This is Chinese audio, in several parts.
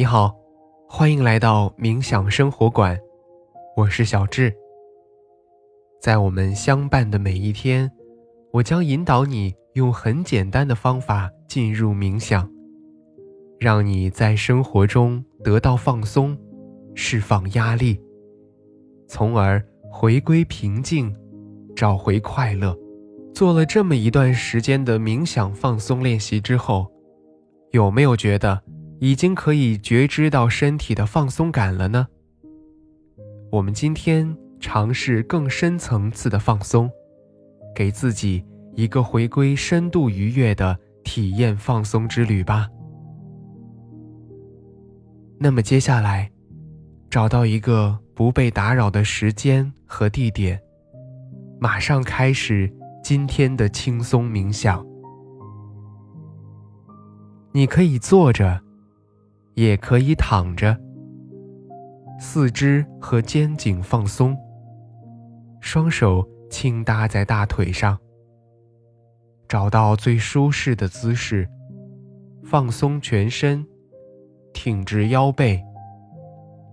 你好，欢迎来到冥想生活馆，我是小智。在我们相伴的每一天，我将引导你用很简单的方法进入冥想，让你在生活中得到放松，释放压力，从而回归平静，找回快乐。做了这么一段时间的冥想放松练习之后，有没有觉得？已经可以觉知到身体的放松感了呢。我们今天尝试更深层次的放松，给自己一个回归深度愉悦的体验放松之旅吧。那么接下来，找到一个不被打扰的时间和地点，马上开始今天的轻松冥想。你可以坐着。也可以躺着，四肢和肩颈放松，双手轻搭在大腿上，找到最舒适的姿势，放松全身，挺直腰背，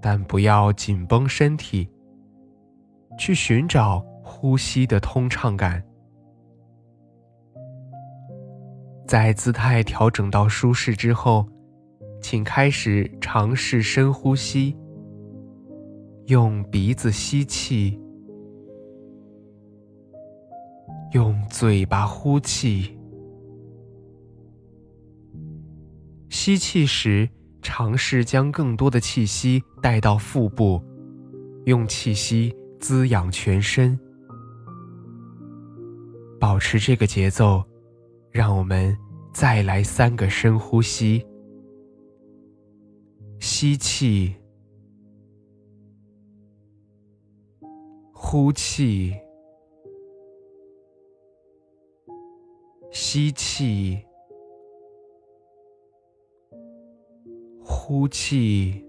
但不要紧绷身体。去寻找呼吸的通畅感，在姿态调整到舒适之后。请开始尝试深呼吸，用鼻子吸气，用嘴巴呼气。吸气时，尝试将更多的气息带到腹部，用气息滋养全身。保持这个节奏，让我们再来三个深呼吸。吸气，呼气，吸气，呼气，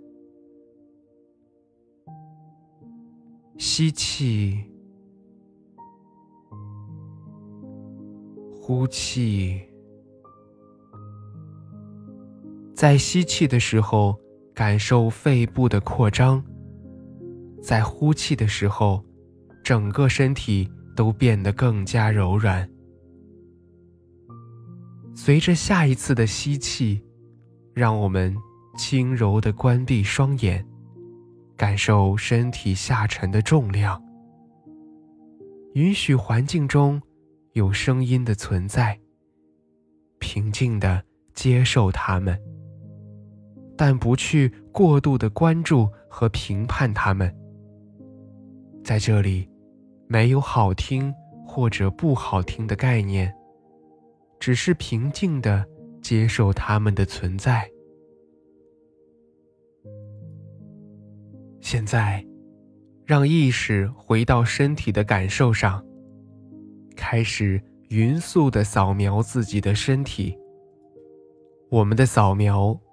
吸气，呼气。在吸气的时候。感受肺部的扩张，在呼气的时候，整个身体都变得更加柔软。随着下一次的吸气，让我们轻柔地关闭双眼，感受身体下沉的重量。允许环境中有声音的存在，平静地接受它们。但不去过度的关注和评判他们。在这里，没有好听或者不好听的概念，只是平静的接受他们的存在。现在，让意识回到身体的感受上，开始匀速的扫描自己的身体。我们的扫描。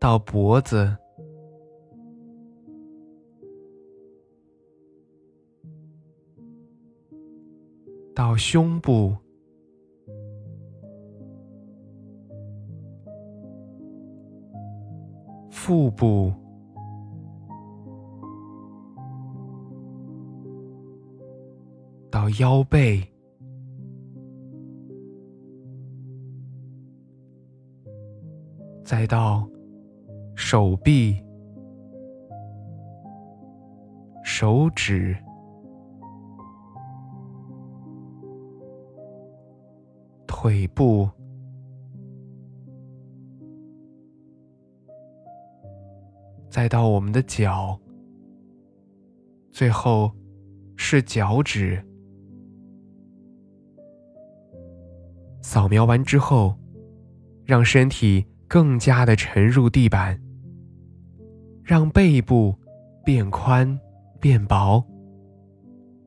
到脖子，到胸部，腹部，到腰背，再到。手臂、手指、腿部，再到我们的脚，最后是脚趾。扫描完之后，让身体更加的沉入地板。让背部变宽变薄，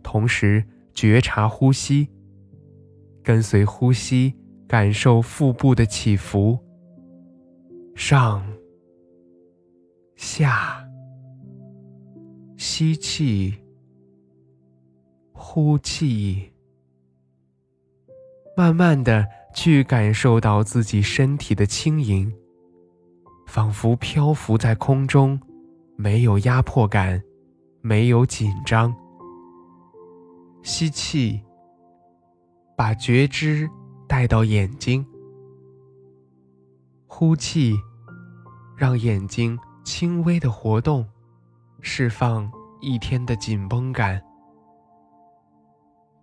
同时觉察呼吸，跟随呼吸感受腹部的起伏，上下，吸气，呼气，慢慢的去感受到自己身体的轻盈，仿佛漂浮在空中。没有压迫感，没有紧张。吸气，把觉知带到眼睛；呼气，让眼睛轻微的活动，释放一天的紧绷感。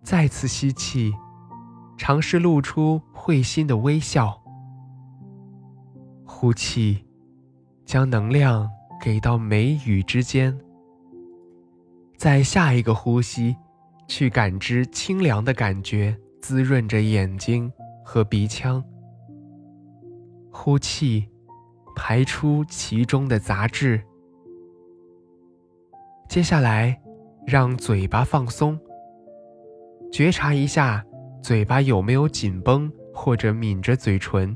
再次吸气，尝试露出会心的微笑。呼气，将能量。给到眉宇之间，在下一个呼吸，去感知清凉的感觉滋润着眼睛和鼻腔。呼气，排出其中的杂质。接下来，让嘴巴放松，觉察一下嘴巴有没有紧绷或者抿着嘴唇。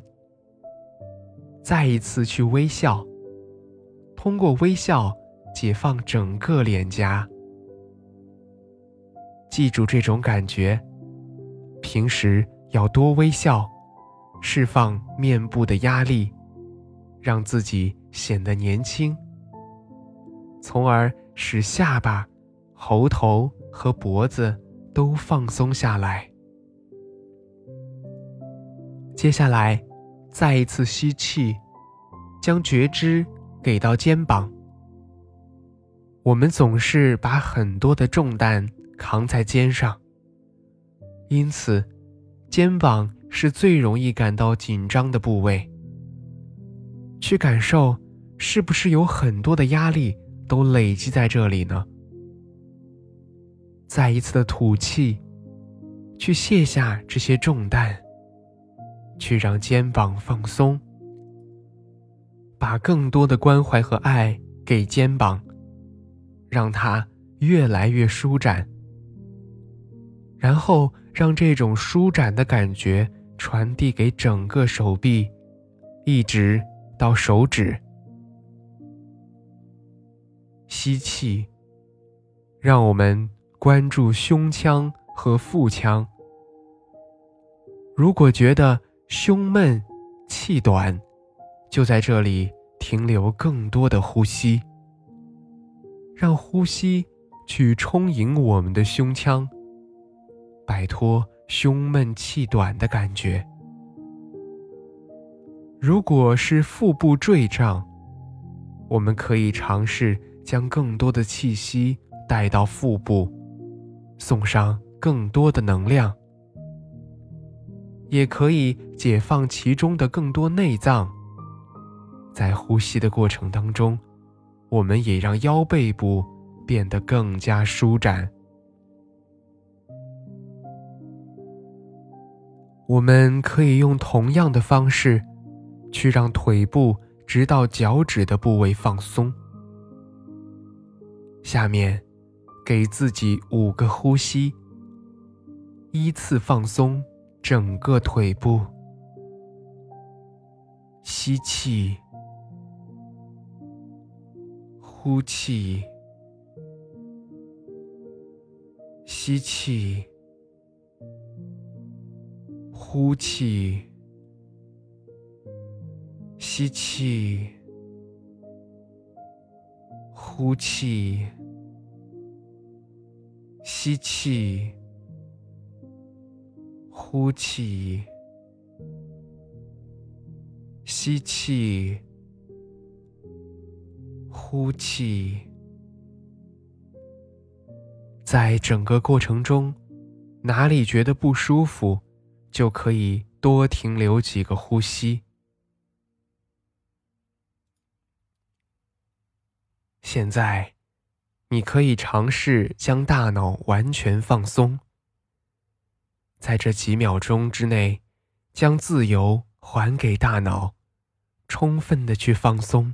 再一次去微笑。通过微笑解放整个脸颊，记住这种感觉。平时要多微笑，释放面部的压力，让自己显得年轻，从而使下巴、喉头和脖子都放松下来。接下来，再一次吸气，将觉知。给到肩膀，我们总是把很多的重担扛在肩上，因此，肩膀是最容易感到紧张的部位。去感受，是不是有很多的压力都累积在这里呢？再一次的吐气，去卸下这些重担，去让肩膀放松。把更多的关怀和爱给肩膀，让它越来越舒展，然后让这种舒展的感觉传递给整个手臂，一直到手指。吸气，让我们关注胸腔和腹腔。如果觉得胸闷、气短，就在这里停留更多的呼吸，让呼吸去充盈我们的胸腔，摆脱胸闷气短的感觉。如果是腹部坠胀，我们可以尝试将更多的气息带到腹部，送上更多的能量，也可以解放其中的更多内脏。在呼吸的过程当中，我们也让腰背部变得更加舒展。我们可以用同样的方式，去让腿部直到脚趾的部位放松。下面，给自己五个呼吸，依次放松整个腿部。吸气。呼气，吸气，呼气，吸气，呼气，吸气，呼气，吸气。呼气，在整个过程中，哪里觉得不舒服，就可以多停留几个呼吸。现在，你可以尝试将大脑完全放松，在这几秒钟之内，将自由还给大脑，充分的去放松。